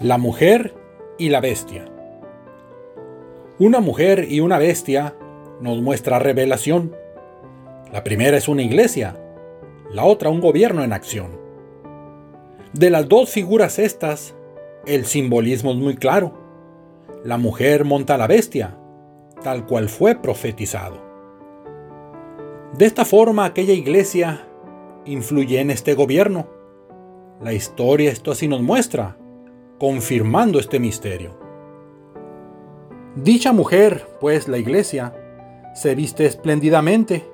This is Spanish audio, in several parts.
La mujer y la bestia. Una mujer y una bestia nos muestra revelación. La primera es una iglesia, la otra un gobierno en acción. De las dos figuras estas, el simbolismo es muy claro. La mujer monta a la bestia, tal cual fue profetizado. De esta forma aquella iglesia influye en este gobierno. La historia esto así nos muestra confirmando este misterio. Dicha mujer, pues la iglesia, se viste espléndidamente,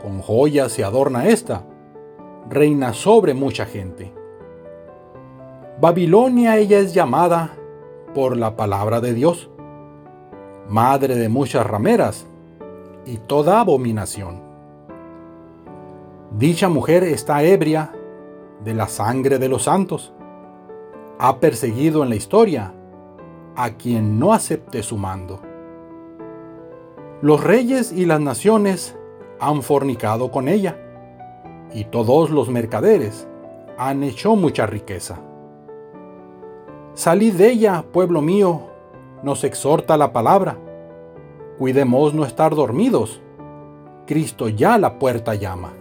con joyas se adorna esta, reina sobre mucha gente. Babilonia ella es llamada por la palabra de Dios, madre de muchas rameras y toda abominación. Dicha mujer está ebria de la sangre de los santos ha perseguido en la historia a quien no acepte su mando. Los reyes y las naciones han fornicado con ella, y todos los mercaderes han hecho mucha riqueza. Salid de ella, pueblo mío, nos exhorta la palabra. Cuidemos no estar dormidos. Cristo ya la puerta llama.